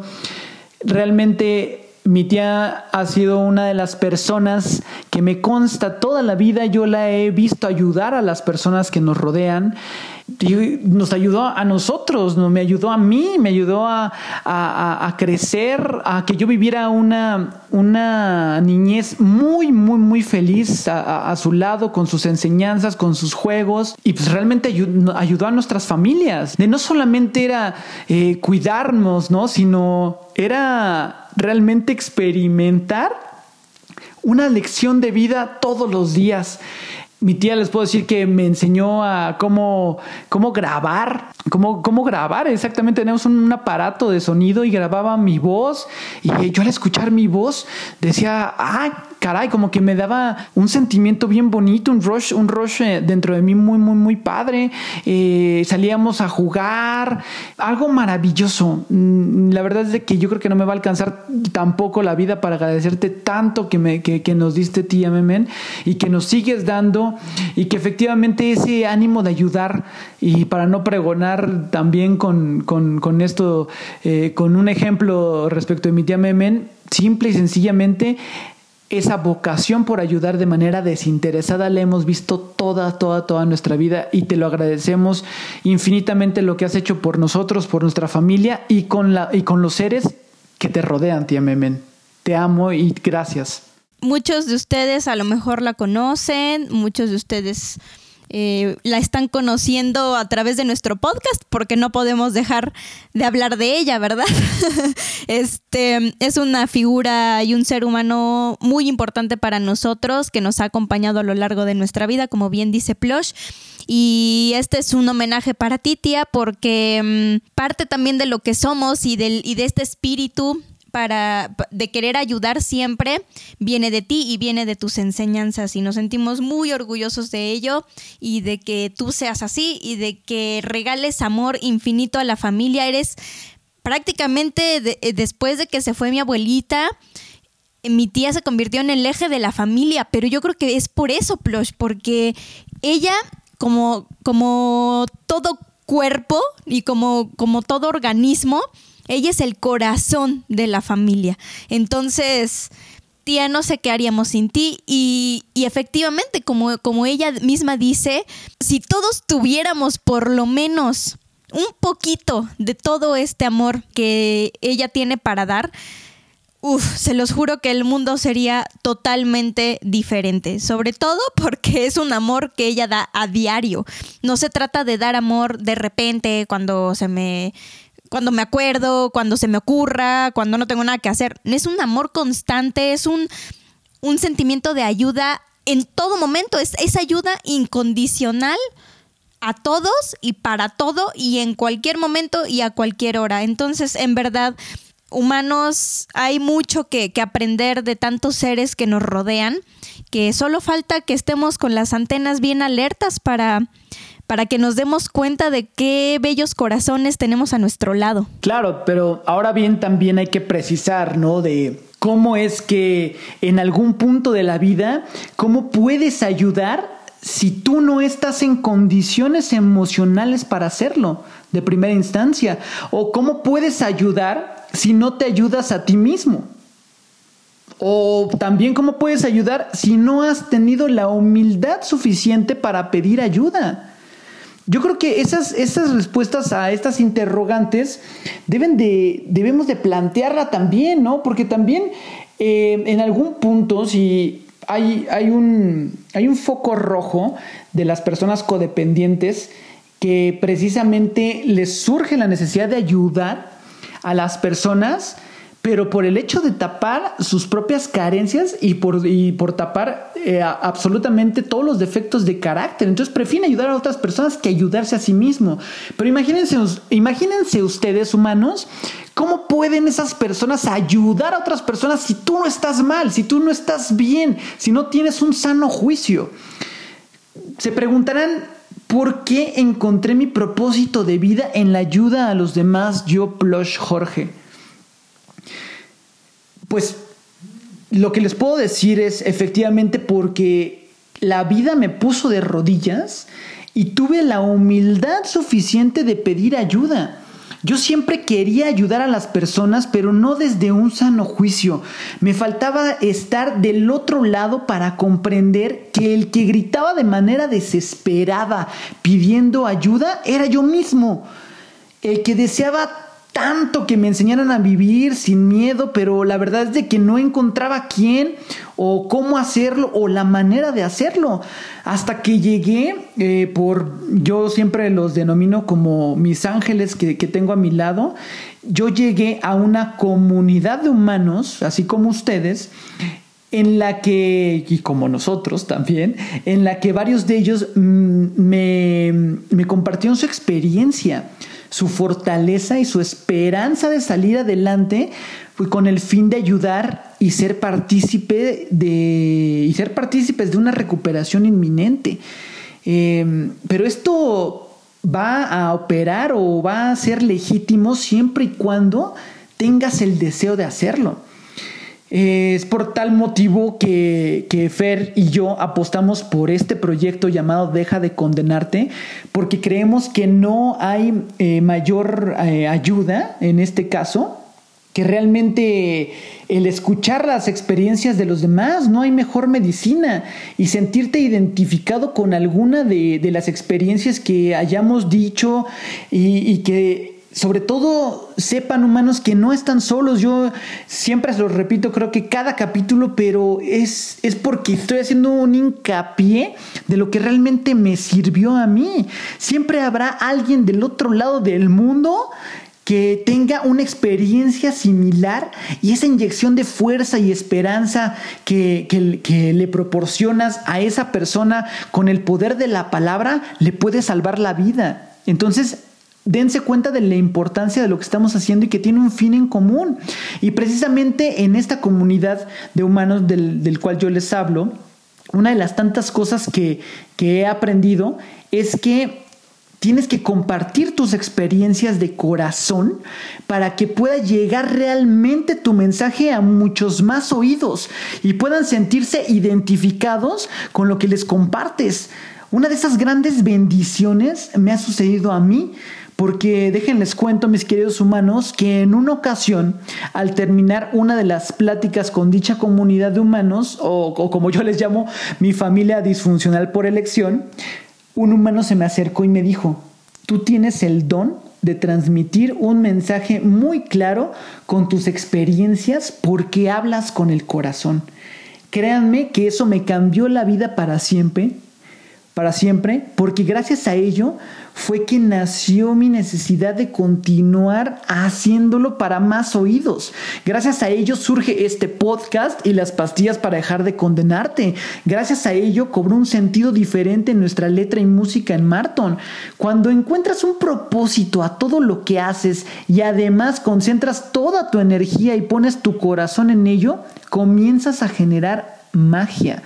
realmente mi tía ha sido una de las personas que me consta toda la vida, yo la he visto ayudar a las personas que nos rodean. Y nos ayudó a nosotros, me ayudó a mí, me ayudó a, crecer, a que yo viviera una, una niñez muy, muy, muy feliz a, su lado, con sus enseñanzas, con sus juegos, y pues realmente ayudó, a nuestras familias. De no solamente era eh, cuidarnos, ¿no? Sino era realmente experimentar una lección de vida todos los días. Mi tía les puedo decir que me enseñó a cómo, cómo grabar, cómo, cómo grabar. Exactamente, tenemos un, aparato de sonido y grababa mi voz. Y yo al escuchar mi voz decía, ah, caray, como que me daba un sentimiento bien bonito, un rush, un rush eh, dentro de mí muy, muy, muy padre. Eh, salíamos a jugar, algo maravilloso. Mm, la verdad es de que yo creo que no me va a alcanzar tampoco la vida para agradecerte tanto que, me, que, nos diste, tía Memen, y que nos sigues dando, y que efectivamente ese ánimo de ayudar, y para no pregonar también con, con, esto, eh, con un ejemplo respecto de mi tía Memen, simple y sencillamente esa vocación por ayudar de manera desinteresada la hemos visto toda, toda, toda nuestra vida y te lo agradecemos infinitamente lo que has hecho por nosotros, por nuestra familia y con, la, y con los seres que te rodean, tía Memen. Te amo y gracias. Muchos de ustedes a lo mejor la conocen, muchos de ustedes eh, la están conociendo a través de nuestro podcast, porque no podemos dejar de hablar de ella, ¿verdad? este es una figura y un ser humano muy importante para nosotros que nos ha acompañado a lo largo de nuestra vida, como bien dice Plush. Y este es un homenaje para ti, tía, porque mm, parte también de lo que somos y, del, y de este espíritu para, de querer ayudar siempre viene de ti y viene de tus enseñanzas y nos sentimos muy orgullosos de ello y de que tú seas así y de que regales amor infinito a la familia. Eres prácticamente eh, después de que se fue mi abuelita, mi tía se convirtió en el eje de la familia, pero yo creo que es por eso, Plush, porque ella, como, como todo cuerpo y como, como todo organismo, ella es el corazón de la familia. Entonces, tía, no sé qué haríamos sin ti. Y, efectivamente, como, como ella misma dice, si todos tuviéramos por lo menos un poquito de todo este amor que ella tiene para dar, Uf, se los juro que el mundo sería totalmente diferente, sobre todo porque es un amor que ella da a diario. No se trata de dar amor de repente cuando se me cuando me acuerdo, cuando se me ocurra, cuando no tengo nada que hacer. Es un amor constante, es un, un sentimiento de ayuda en todo momento, es, esa ayuda incondicional a todos y para todo y en cualquier momento y a cualquier hora. Entonces, en verdad, humanos, hay mucho que, que, aprender de tantos seres que nos rodean, que solo falta que estemos con las antenas bien alertas para para que nos demos cuenta de qué bellos corazones tenemos a nuestro lado. Claro, pero ahora bien también hay que precisar, ¿no? De cómo es que en algún punto de la vida, cómo puedes ayudar si tú no estás en condiciones emocionales para hacerlo de primera instancia? ¿O cómo puedes ayudar si no te ayudas a ti mismo? O también cómo puedes ayudar si no has tenido la humildad suficiente para pedir ayuda. Yo creo que esas, esas respuestas a estas interrogantes deben de, debemos de plantearla también, ¿no? Porque también eh, en algún punto, si hay, hay, un, hay un foco rojo de las personas codependientes que precisamente les surge la necesidad de ayudar a las personas pero por el hecho de tapar sus propias carencias y por, por tapar eh, absolutamente todos los defectos de carácter. Entonces prefieren ayudar a otras personas que ayudarse a sí mismo. Pero imagínense, imagínense ustedes, humanos, cómo pueden esas personas ayudar a otras personas si tú no estás mal, si tú no estás bien, si no tienes un sano juicio. Se preguntarán, ¿por qué encontré mi propósito de vida en la ayuda a los demás, yo, Plush Jorge? Pues lo que les puedo decir es efectivamente porque la vida me puso de rodillas y tuve la humildad suficiente de pedir ayuda. Yo siempre quería ayudar a las personas, pero no desde un sano juicio. Me faltaba estar del otro lado para comprender que el que gritaba de manera desesperada pidiendo ayuda era yo mismo. El que deseaba tanto que me enseñaran a vivir sin miedo, pero la verdad es de que no encontraba quién o cómo hacerlo o la manera de hacerlo. Hasta que llegué eh, por, yo siempre los denomino como mis ángeles que, tengo a mi lado, yo llegué a una comunidad de humanos, así como ustedes, en la que, y como nosotros también, en la que varios de ellos mm, me compartieron su experiencia su fortaleza y su esperanza de salir adelante fue con el fin de ayudar y ser partícipe de y ser partícipes de una recuperación inminente. Em, pero esto va a operar o va a ser legítimo siempre y cuando tengas el deseo de hacerlo. Es por tal motivo que, Fer y yo apostamos por este proyecto llamado Deja de condenarte, porque creemos que no hay eh, mayor eh, ayuda en este caso que realmente el escuchar las experiencias de los demás, no hay mejor medicina y sentirte identificado con alguna de, las experiencias que hayamos dicho y que sobre todo sepan humanos que no están solos. Yo siempre se lo repito, creo que cada capítulo, pero es, es porque estoy haciendo un hincapié de lo que realmente me sirvió a mí. Siempre habrá alguien del otro lado del mundo que tenga una experiencia similar y esa inyección de fuerza y esperanza que, que, le proporcionas a esa persona con el poder de la palabra le puede salvar la vida. Entonces, dense cuenta de la importancia de lo que estamos haciendo y que tiene un fin en común. Y precisamente en esta comunidad de humanos del, cual yo les hablo, una de las tantas cosas que, que he aprendido es que tienes que compartir tus experiencias de corazón para que pueda llegar realmente tu mensaje a muchos más oídos y puedan sentirse identificados con lo que les compartes. Una de esas grandes bendiciones me ha sucedido a mí porque déjenles cuento, mis queridos humanos, que en una ocasión, al terminar una de las pláticas con dicha comunidad de humanos, o, como yo les llamo, mi familia disfuncional por elección, un humano se me acercó y me dijo, tú tienes el don de transmitir un mensaje muy claro con tus experiencias porque hablas con el corazón. Créanme que eso me cambió la vida para siempre para siempre, porque gracias a ello fue que nació mi necesidad de continuar haciéndolo para más oídos. Gracias a ello surge este podcast y las pastillas para dejar de condenarte. Gracias a ello cobró un sentido diferente en nuestra letra y música en Marton. Cuando encuentras un propósito a todo lo que haces y además concentras toda tu energía y pones tu corazón en ello, comienzas a generar magia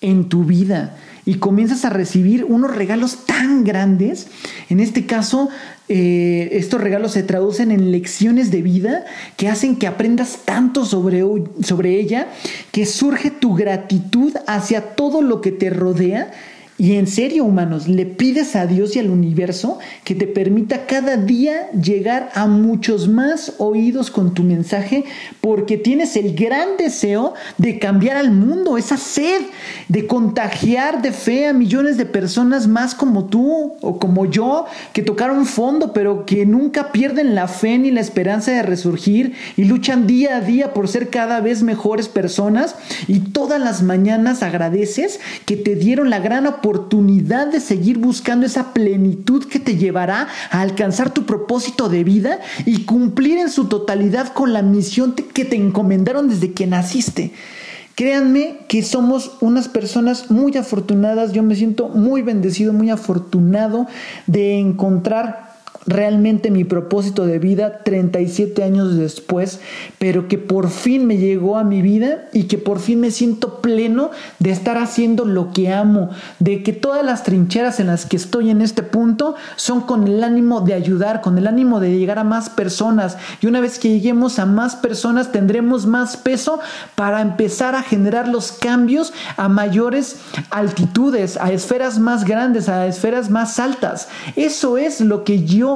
en tu vida y comienzas a recibir unos regalos tan grandes. En este caso, eh, estos regalos se traducen en lecciones de vida que hacen que aprendas tanto sobre, sobre ella que surge tu gratitud hacia todo lo que te rodea y en serio, humanos, le pides a Dios y al universo que te permita cada día llegar a muchos más oídos con tu mensaje porque tienes el gran deseo de cambiar al mundo, esa sed de contagiar de fe a millones de personas más como tú o como yo, que tocaron fondo pero que nunca pierden la fe ni la esperanza de resurgir y luchan día a día por ser cada vez mejores personas. Y todas las mañanas agradeces que te dieron la gran oportunidad oportunidad de seguir buscando esa plenitud que te llevará a alcanzar tu propósito de vida y cumplir en su totalidad con la misión que te encomendaron desde que naciste. Créanme que somos unas personas muy afortunadas, yo me siento muy bendecido, muy afortunado de encontrar realmente mi propósito de vida 37 años después, pero que por fin me llegó a mi vida y que por fin me siento pleno de estar haciendo lo que amo, de que todas las trincheras en las que estoy en este punto son con el ánimo de ayudar, con el ánimo de llegar a más personas y una vez que lleguemos a más personas tendremos más peso para empezar a generar los cambios a mayores altitudes, a esferas más grandes, a esferas más altas. Eso es lo que yo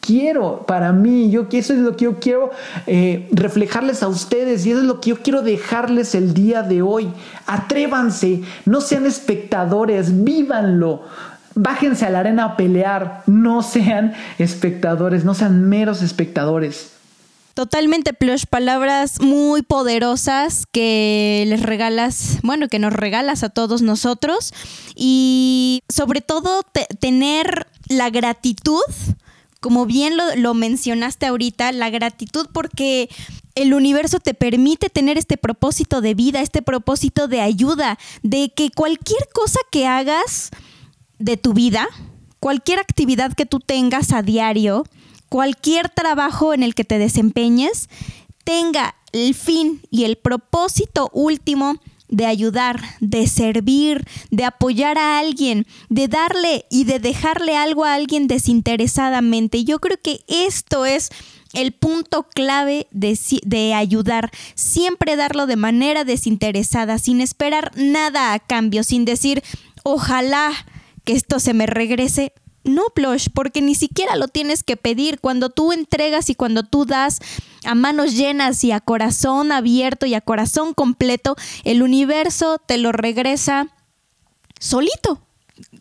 quiero para mí, yo eso es lo que yo quiero eh, reflejarles a ustedes y eso es lo que yo quiero dejarles el día de hoy. Atrévanse, no sean espectadores, vívanlo. Bájense a la arena a pelear, no sean espectadores, no sean meros espectadores. Totalmente, Plush, palabras muy poderosas que les regalas, bueno, que nos regalas a todos nosotros y sobre todo tener la gratitud, como bien lo, lo mencionaste ahorita, la gratitud porque el universo te permite tener este propósito de vida, este propósito de ayuda, de que cualquier cosa que hagas de tu vida, cualquier actividad que tú tengas a diario, cualquier trabajo en el que te desempeñes tenga el fin y el propósito último de ayudar, de servir, de apoyar a alguien, de darle y de dejarle algo a alguien desinteresadamente. Yo creo que esto es el punto clave de, de, ayudar. Siempre darlo de manera desinteresada, sin esperar nada a cambio, sin decir, ojalá que esto se me regrese. No, Plush, porque ni siquiera lo tienes que pedir. Cuando tú entregas y cuando tú das a manos llenas y a corazón abierto y a corazón completo, el universo te lo regresa solito.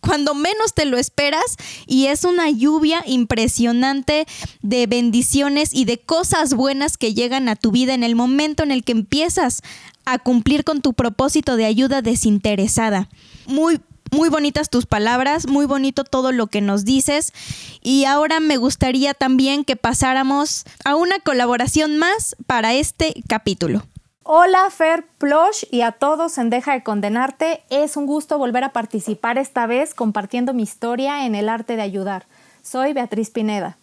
Cuando menos te lo esperas y es una lluvia impresionante de bendiciones y de cosas buenas que llegan a tu vida en el momento en el que empiezas a cumplir con tu propósito de ayuda desinteresada. Muy muy bonitas tus palabras, muy bonito todo lo que nos dices. Y ahora me gustaría también que pasáramos a una colaboración más para este capítulo. Hola Fer Plosh y a todos en Deja de Condenarte. Es un gusto volver a participar esta vez compartiendo mi historia en el arte de ayudar. Soy Beatriz Pineda.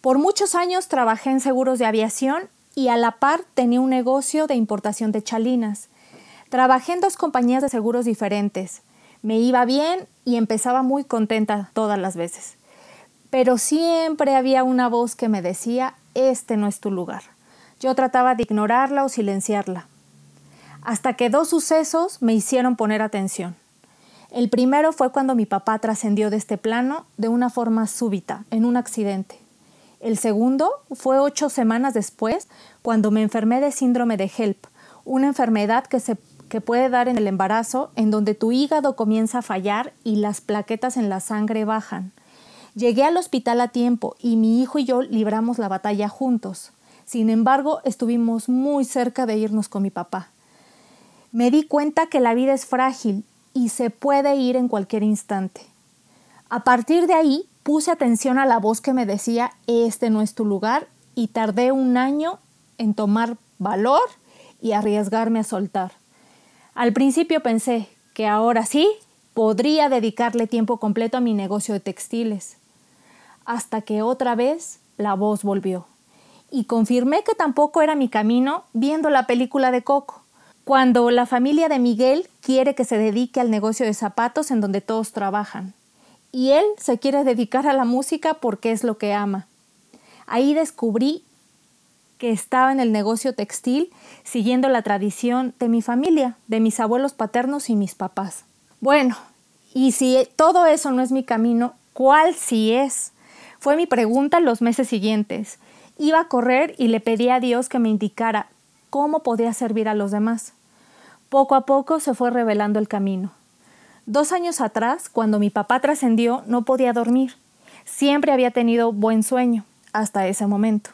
Por muchos años trabajé en seguros de aviación y a la par tenía un negocio de importación de chalinas. Trabajé en dos compañías de seguros diferentes, me iba bien y empezaba muy contenta todas las veces. Pero siempre había una voz que me decía, este no es tu lugar. Yo trataba de ignorarla o silenciarla. Hasta que dos sucesos me hicieron poner atención. El primero fue cuando mi papá trascendió de este plano de una forma súbita, en un accidente. El segundo fue ocho semanas después, cuando me enfermé de síndrome de HELP, una enfermedad que se que puede dar en el embarazo, en donde tu hígado comienza a fallar y las plaquetas en la sangre bajan. Llegué al hospital a tiempo y mi hijo y yo libramos la batalla juntos. Sin embargo, estuvimos muy cerca de irnos con mi papá. Me di cuenta que la vida es frágil y se puede ir en cualquier instante. A partir de ahí puse atención a la voz que me decía este no es tu lugar y tardé un año en tomar valor y arriesgarme a soltar. Al principio pensé que ahora sí podría dedicarle tiempo completo a mi negocio de textiles, hasta que otra vez la voz volvió. Y confirmé que tampoco era mi camino viendo la película de Coco, cuando la familia de Miguel quiere que se dedique al negocio de zapatos en donde todos trabajan. Y él se quiere dedicar a la música porque es lo que ama. Ahí descubrí que estaba en el negocio textil siguiendo la tradición de mi familia, de mis abuelos paternos y mis papás. Bueno, y si todo eso no es mi camino, ¿cuál sí es? Fue mi pregunta los meses siguientes. Iba a correr y le pedí a Dios que me indicara cómo podía servir a los demás. Poco a poco se fue revelando el camino. Dos años atrás, cuando mi papá trascendió, no podía dormir. Siempre había tenido buen sueño, hasta ese momento.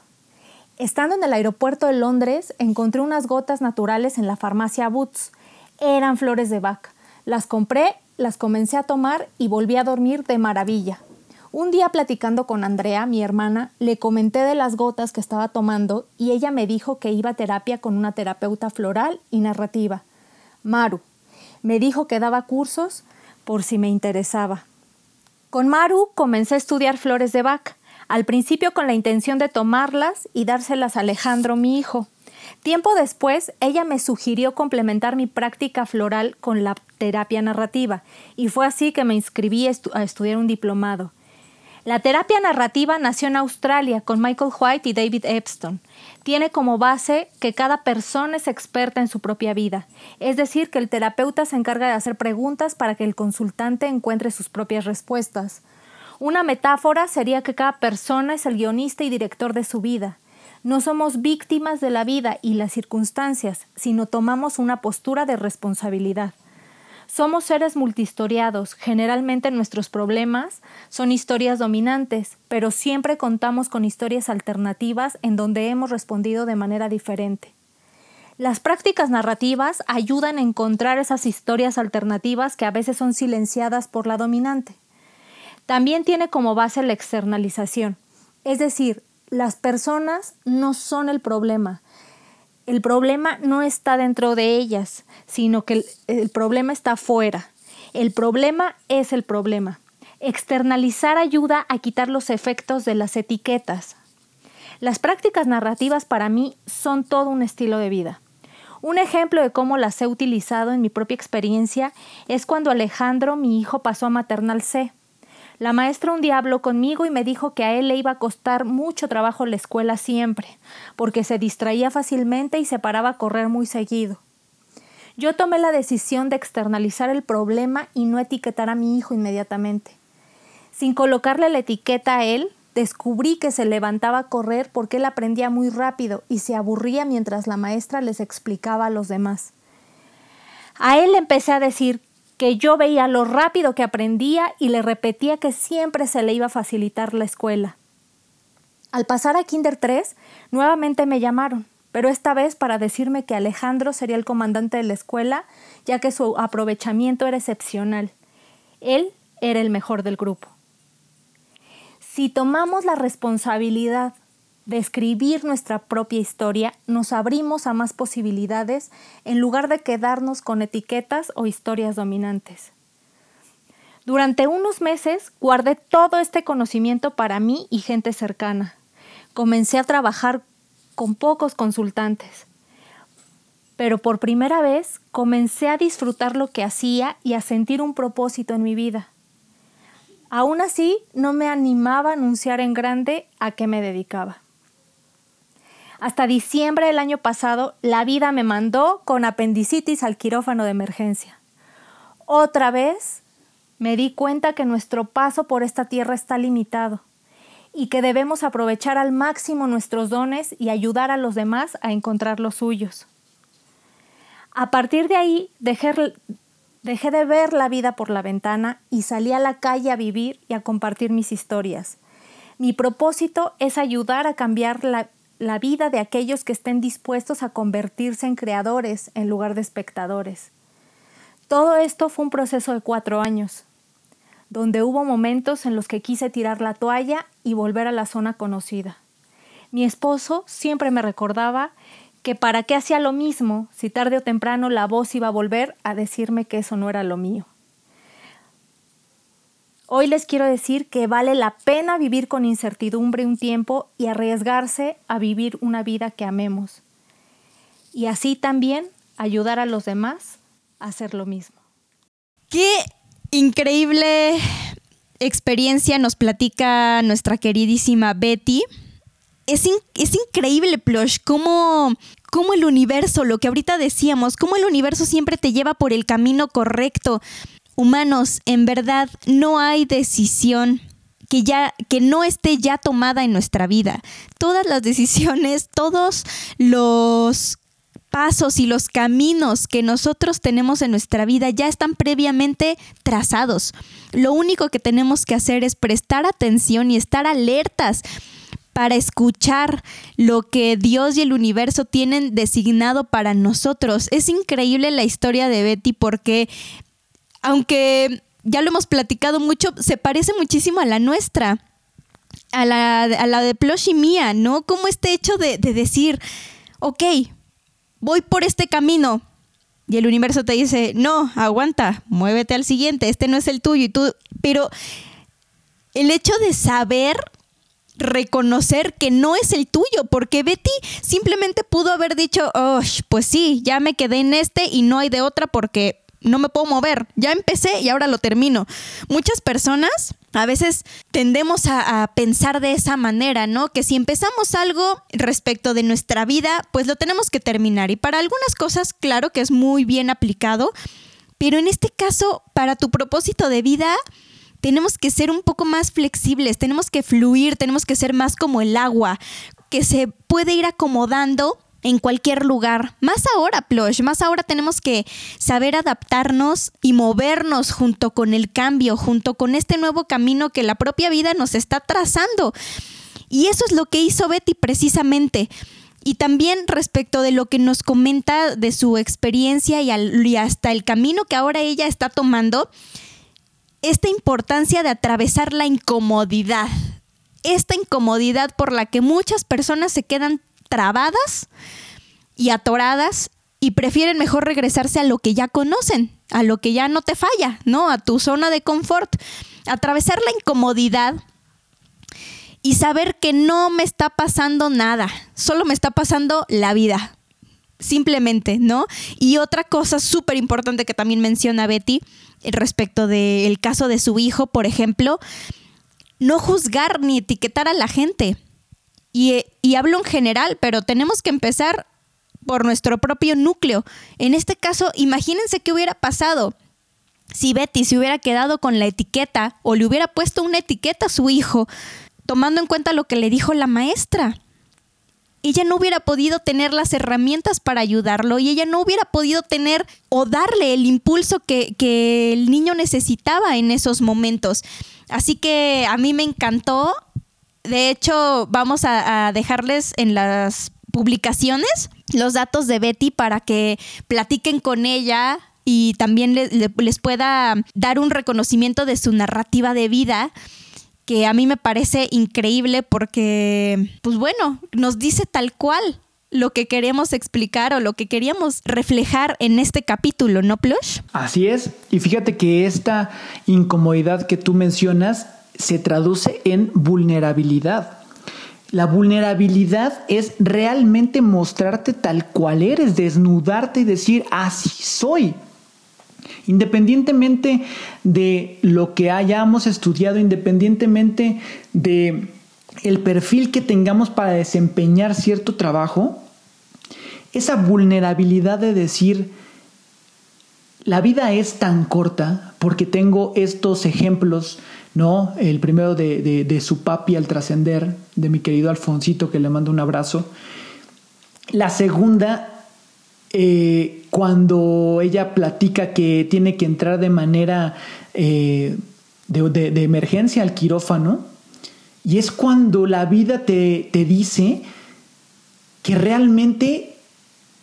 Estando en el aeropuerto de Londres, encontré unas gotas naturales en la farmacia Boots. Eran flores de vaca. Las compré, las comencé a tomar y volví a dormir de maravilla. Un día platicando con Andrea, mi hermana, le comenté de las gotas que estaba tomando y ella me dijo que iba a terapia con una terapeuta floral y narrativa. Maru. Me dijo que daba cursos por si me interesaba. Con Maru comencé a estudiar flores de vaca al principio con la intención de tomarlas y dárselas a Alejandro, mi hijo. Tiempo después, ella me sugirió complementar mi práctica floral con la terapia narrativa, y fue así que me inscribí a estudiar un diplomado. La terapia narrativa nació en Australia con Michael White y David Epstein. Tiene como base que cada persona es experta en su propia vida, es decir, que el terapeuta se encarga de hacer preguntas para que el consultante encuentre sus propias respuestas. Una metáfora sería que cada persona es el guionista y director de su vida. No somos víctimas de la vida y las circunstancias, sino tomamos una postura de responsabilidad. Somos seres multistoriados, generalmente nuestros problemas son historias dominantes, pero siempre contamos con historias alternativas en donde hemos respondido de manera diferente. Las prácticas narrativas ayudan a encontrar esas historias alternativas que a veces son silenciadas por la dominante. También tiene como base la externalización, es decir, las personas no son el problema. El problema no está dentro de ellas, sino que el, problema está afuera. El problema es el problema. Externalizar ayuda a quitar los efectos de las etiquetas. Las prácticas narrativas para mí son todo un estilo de vida. Un ejemplo de cómo las he utilizado en mi propia experiencia es cuando Alejandro, mi hijo, pasó a maternal C. La maestra un día habló conmigo y me dijo que a él le iba a costar mucho trabajo la escuela siempre, porque se distraía fácilmente y se paraba a correr muy seguido. Yo tomé la decisión de externalizar el problema y no etiquetar a mi hijo inmediatamente. Sin colocarle la etiqueta a él, descubrí que se levantaba a correr porque él aprendía muy rápido y se aburría mientras la maestra les explicaba a los demás. A él empecé a decir que yo veía lo rápido que aprendía y le repetía que siempre se le iba a facilitar la escuela. Al pasar a Kinder 3, nuevamente me llamaron, pero esta vez para decirme que Alejandro sería el comandante de la escuela, ya que su aprovechamiento era excepcional. Él era el mejor del grupo. Si tomamos la responsabilidad de escribir nuestra propia historia, nos abrimos a más posibilidades en lugar de quedarnos con etiquetas o historias dominantes. Durante unos meses guardé todo este conocimiento para mí y gente cercana. Comencé a trabajar con pocos consultantes. Pero por primera vez comencé a disfrutar lo que hacía y a sentir un propósito en mi vida. Aún así, no me animaba a anunciar en grande a qué me dedicaba. Hasta diciembre del año pasado, la vida me mandó con apendicitis al quirófano de emergencia. Otra vez me di cuenta que nuestro paso por esta tierra está limitado y que debemos aprovechar al máximo nuestros dones y ayudar a los demás a encontrar los suyos. A partir de ahí dejé, dejé de ver la vida por la ventana y salí a la calle a vivir y a compartir mis historias. Mi propósito es ayudar a cambiar la, la vida de aquellos que estén dispuestos a convertirse en creadores en lugar de espectadores. Todo esto fue un proceso de cuatro años, donde hubo momentos en los que quise tirar la toalla y volver a la zona conocida. Mi esposo siempre me recordaba que para qué hacía lo mismo si tarde o temprano la voz iba a volver a decirme que eso no era lo mío. Hoy les quiero decir que vale la pena vivir con incertidumbre un tiempo y arriesgarse a vivir una vida que amemos. Y así también ayudar a los demás a hacer lo mismo. Qué increíble experiencia nos platica nuestra queridísima Betty. Es, es increíble, Plush, cómo, cómo el universo, lo que ahorita decíamos, cómo el universo siempre te lleva por el camino correcto humanos, en verdad no hay decisión que ya que no esté ya tomada en nuestra vida. Todas las decisiones, todos los pasos y los caminos que nosotros tenemos en nuestra vida ya están previamente trazados. Lo único que tenemos que hacer es prestar atención y estar alertas para escuchar lo que Dios y el universo tienen designado para nosotros. Es increíble la historia de Betty porque aunque ya lo hemos platicado mucho, se parece muchísimo a la nuestra, a la, de Plush y mía, ¿no? Como este hecho de, de decir, ok, voy por este camino, y el universo te dice, no, aguanta, muévete al siguiente, este no es el tuyo. Y tú, pero el hecho de saber reconocer que no es el tuyo, porque Betty simplemente pudo haber dicho, oh, pues sí, ya me quedé en este y no hay de otra porque no me puedo mover. Ya empecé y ahora lo termino. Muchas personas a veces tendemos a, pensar de esa manera, ¿no? Que si empezamos algo respecto de nuestra vida, pues lo tenemos que terminar. Y para algunas cosas, claro que es muy bien aplicado, pero en este caso, para tu propósito de vida, tenemos que ser un poco más flexibles, tenemos que fluir, tenemos que ser más como el agua, que se puede ir acomodando en cualquier lugar. Más ahora, Plush, más ahora tenemos que saber adaptarnos y movernos junto con el cambio, junto con este nuevo camino que la propia vida nos está trazando. Y eso es lo que hizo Betty precisamente. Y también respecto de lo que nos comenta de su experiencia y, hasta el camino que ahora ella está tomando, esta importancia de atravesar la incomodidad, esta incomodidad por la que muchas personas se quedan trabadas y atoradas y prefieren mejor regresarse a lo que ya conocen, a lo que ya no te falla, ¿no? A tu zona de confort. Atravesar la incomodidad y saber que no me está pasando nada, solo me está pasando la vida, simplemente, ¿no? Y otra cosa súper importante que también menciona Betty respecto del caso de su hijo, por ejemplo, no juzgar ni etiquetar a la gente. Y, hablo en general, pero tenemos que empezar por nuestro propio núcleo. En este caso, imagínense qué hubiera pasado si Betty se hubiera quedado con la etiqueta o le hubiera puesto una etiqueta a su hijo tomando en cuenta lo que le dijo la maestra. Ella no hubiera podido tener las herramientas para ayudarlo y ella no hubiera podido tener o darle el impulso que, el niño necesitaba en esos momentos. Así que a mí me encantó. De hecho, vamos a, dejarles en las publicaciones los datos de Betty para que platiquen con ella y también les pueda dar un reconocimiento de su narrativa de vida que a mí me parece increíble porque, pues bueno, nos dice tal cual lo que queremos explicar o lo que queríamos reflejar en este capítulo, ¿no, Plush? Así es. Y fíjate que esta incomodidad que tú mencionas se traduce en vulnerabilidad. La vulnerabilidad es realmente mostrarte tal cual eres, desnudarte y decir, así soy. Independientemente de lo que hayamos estudiado, independientemente de el perfil que tengamos para desempeñar cierto trabajo, esa vulnerabilidad de decir, la vida es tan corta porque tengo estos ejemplos, ¿no? El primero de, de su papi al trascender, de mi querido Alfonsito, que le mando un abrazo. La segunda eh, cuando ella platica que tiene que entrar de manera eh, de, emergencia al quirófano, y es cuando la vida te, dice que realmente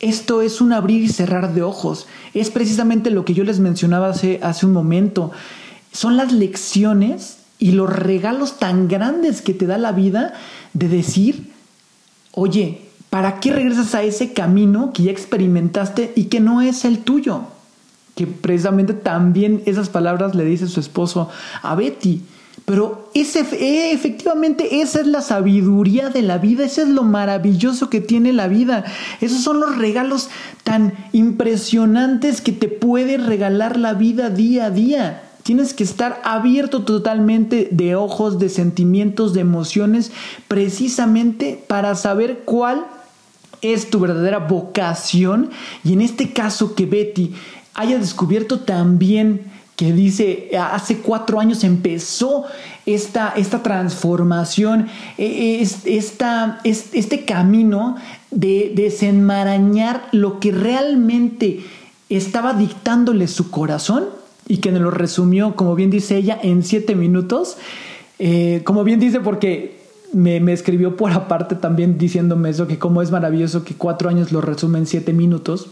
esto es un abrir y cerrar de ojos. Es precisamente lo que yo les mencionaba hace, hace un momento. Son las lecciones y los regalos tan grandes que te da la vida de decir, oye, ¿Para qué regresas a ese camino que ya experimentaste y que no es el tuyo? Que precisamente también esas palabras le dice su esposo a Betty. Pero ese, eh, efectivamente esa es la sabiduría de la vida, ese es lo maravilloso que tiene la vida. Esos son los regalos tan impresionantes que te puede regalar la vida día a día. Tienes que estar abierto totalmente de ojos, de sentimientos, de emociones, precisamente para saber cuál es tu verdadera vocación. Y en este caso que Betty haya descubierto también que dice hace cuatro años empezó esta, esta transformación, e, esta, este camino de desenmarañar lo que realmente estaba dictándole su corazón y que nos lo resumió, como bien dice ella, en siete minutos. Eh, como bien dice, porque me, escribió por aparte también diciéndome eso, que como es maravilloso que cuatro años lo resume en siete minutos.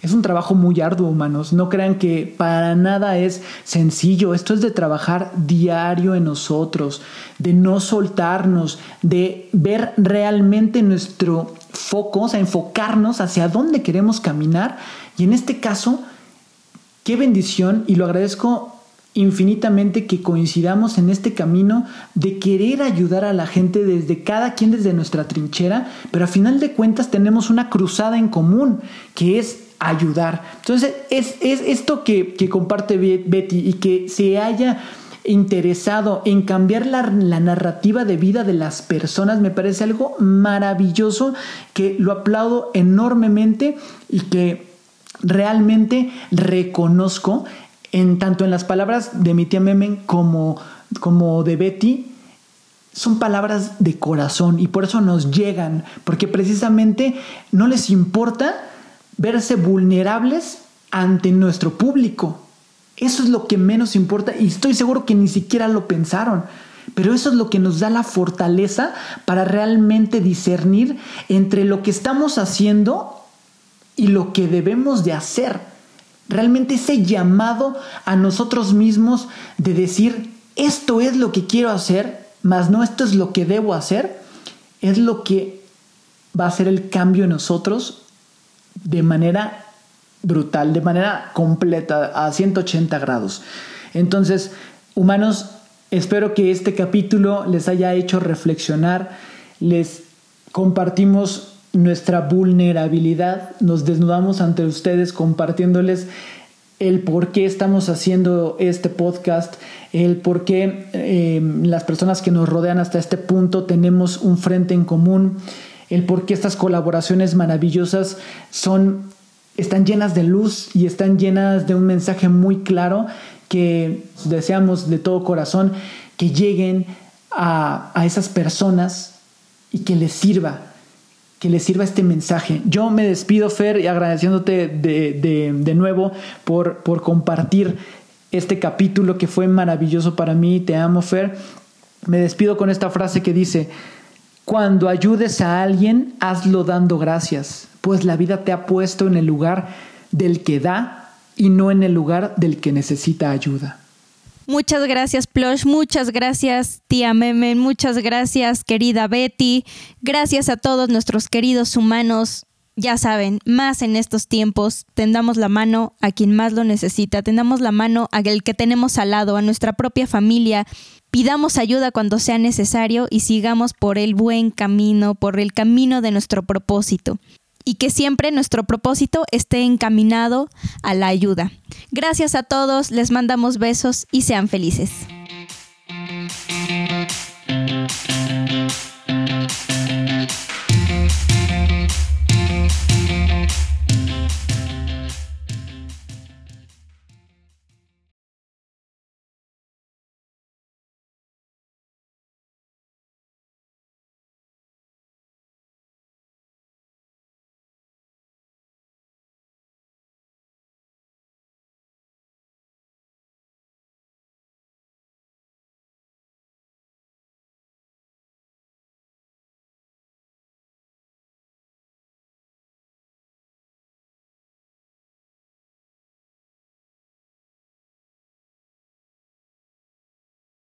Es un trabajo muy arduo, humanos. No crean que para nada es sencillo. Esto es de trabajar diario en nosotros, de no soltarnos, de ver realmente nuestro foco, o sea, enfocarnos hacia dónde queremos caminar. Y en este caso, qué bendición, y lo agradezco infinitamente que coincidamos en este camino de querer ayudar a la gente desde cada quien desde nuestra trinchera, pero a final de cuentas tenemos una cruzada en común, que es ayudar. Entonces, es, esto que, comparte Betty y que se haya interesado en cambiar la, la, narrativa de vida de las personas me parece algo maravilloso que lo aplaudo enormemente y que realmente reconozco en tanto en las palabras de mi tía Memen como, como de Betty, son palabras de corazón y por eso nos llegan, porque precisamente no les importa verse vulnerables ante nuestro público. Eso es lo que menos importa y estoy seguro que ni siquiera lo pensaron. Pero eso es lo que nos da la fortaleza para realmente discernir entre lo que estamos haciendo y lo que debemos de hacer. Realmente ese llamado a nosotros mismos de decir, esto es lo que quiero hacer, mas no esto es lo que debo hacer, es lo que va a hacer el cambio en nosotros de manera brutal, de manera completa, a 180 grados. Entonces, humanos, espero que este capítulo les haya hecho reflexionar, les compartimos nuestra vulnerabilidad, nos desnudamos ante ustedes compartiéndoles el por qué estamos haciendo este podcast, el por qué eh, las personas que nos rodean hasta este punto tenemos un frente en común, el por qué estas colaboraciones maravillosas son, están llenas de luz y están llenas de un mensaje muy claro que deseamos de todo corazón que lleguen a, a esas personas y que les sirva que les sirva este mensaje. Yo me despido, Fer, y agradeciéndote de, de, nuevo por, por compartir este capítulo que fue maravilloso para mí. Te amo, Fer. Me despido con esta frase que dice, cuando ayudes a alguien, hazlo dando gracias, pues la vida te ha puesto en el lugar del que da y no en el lugar del que necesita ayuda. Muchas gracias, Plush. Muchas gracias, tía Memen. Muchas gracias, querida Betty. Gracias a todos nuestros queridos humanos. Ya saben, más en estos tiempos, tendamos la mano a quien más lo necesita, tendamos la mano a el que tenemos al lado, a nuestra propia familia, pidamos ayuda cuando sea necesario y sigamos por el buen camino, por el camino de nuestro propósito y que siempre nuestro propósito esté encaminado a la ayuda. Gracias a todos, les mandamos besos y sean felices.